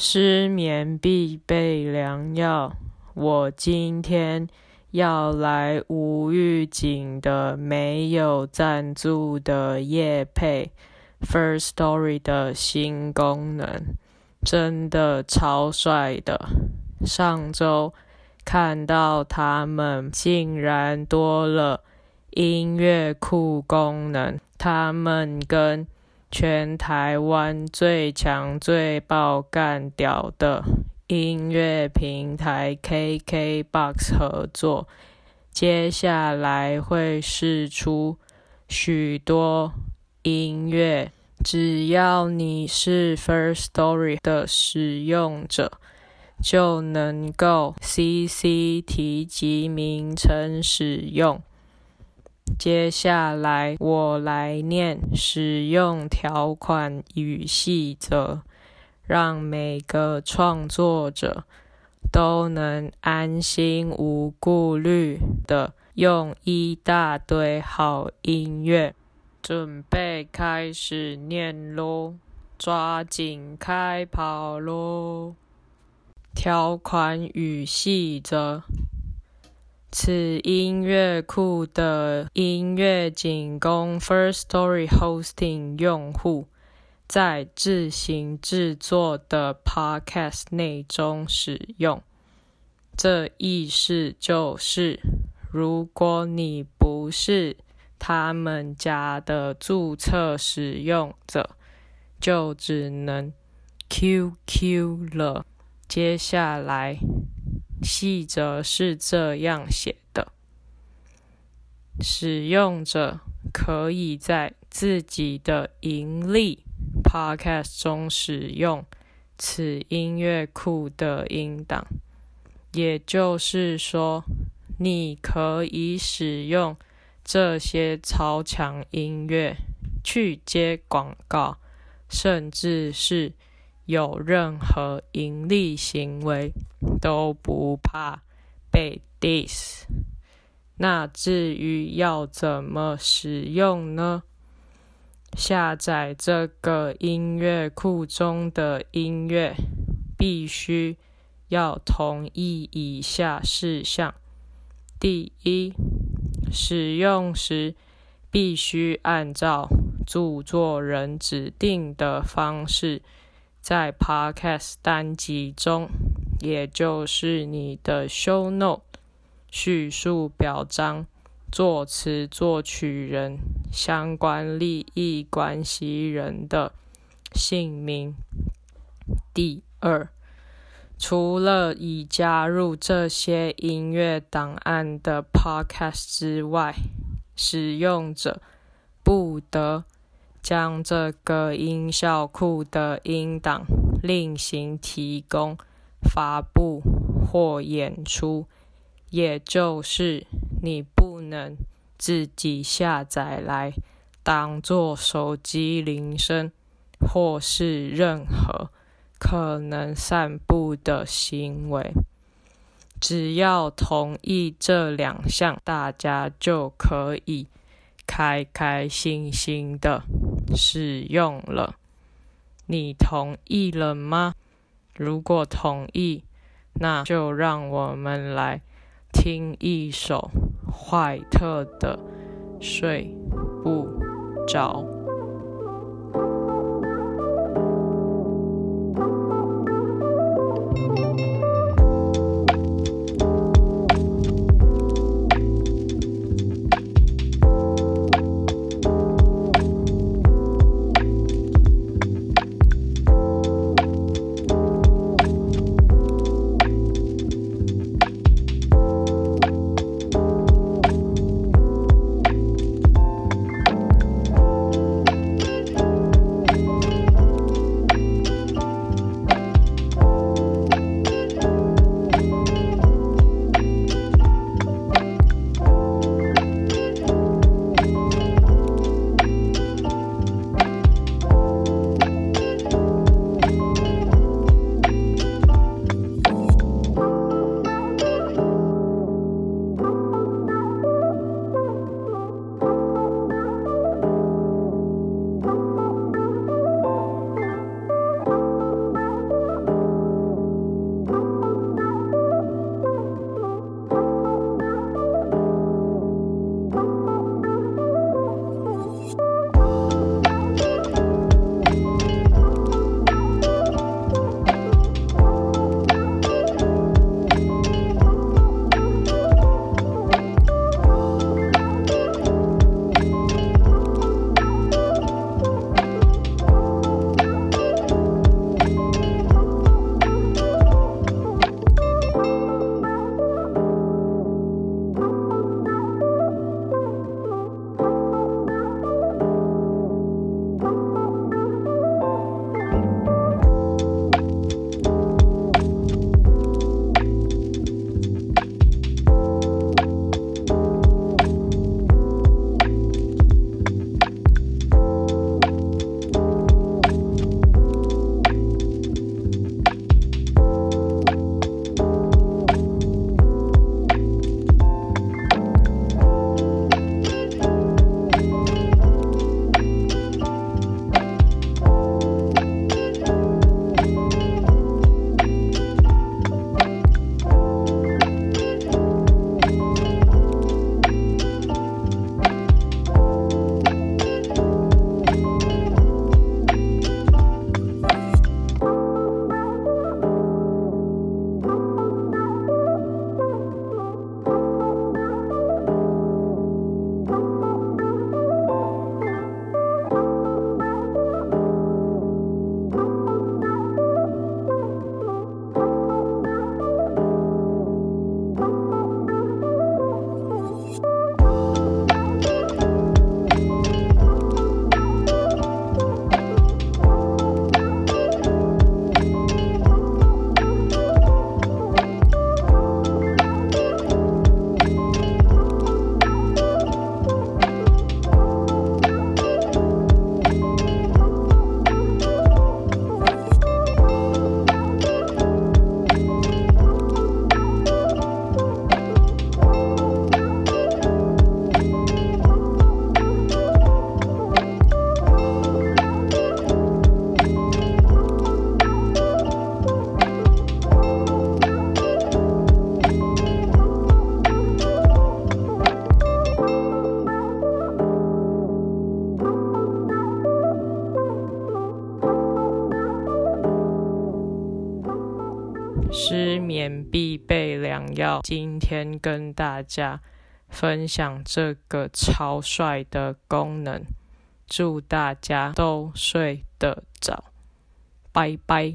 失眠必备良药。我今天要来无预警的、没有赞助的夜配 First Story 的新功能，真的超帅的。上周看到他们竟然多了音乐库功能，他们跟全台湾最强、最爆干屌的音乐平台 KKBOX 合作，接下来会试出许多音乐。只要你是 First Story 的使用者，就能够 CC 提及名称使用。接下来我来念使用条款与细则，让每个创作者都能安心无顾虑的用一大堆好音乐。准备开始念喽，抓紧开跑喽！条款与细则。此音乐库的音乐仅供 First Story Hosting 用户在自行制作的 Podcast 内中使用。这意思就是，如果你不是他们家的注册使用者，就只能 QQ 了。接下来。细则是这样写的：使用者可以在自己的盈利 Podcast 中使用此音乐库的音档，也就是说，你可以使用这些超强音乐去接广告，甚至是。有任何盈利行为都不怕被 diss。那至于要怎么使用呢？下载这个音乐库中的音乐，必须要同意以下事项：第一，使用时必须按照著作人指定的方式。在 Podcast 单集中，也就是你的 Show Note 叙述表彰作词作曲人、相关利益关系人的姓名。第二，除了已加入这些音乐档案的 Podcast 之外，使用者不得。将这个音效库的音档另行提供、发布或演出，也就是你不能自己下载来当做手机铃声，或是任何可能散布的行为。只要同意这两项，大家就可以开开心心的。使用了，你同意了吗？如果同意，那就让我们来听一首怀特的《睡不着》。失眠必备良药。今天跟大家分享这个超帅的功能，祝大家都睡得早，拜拜。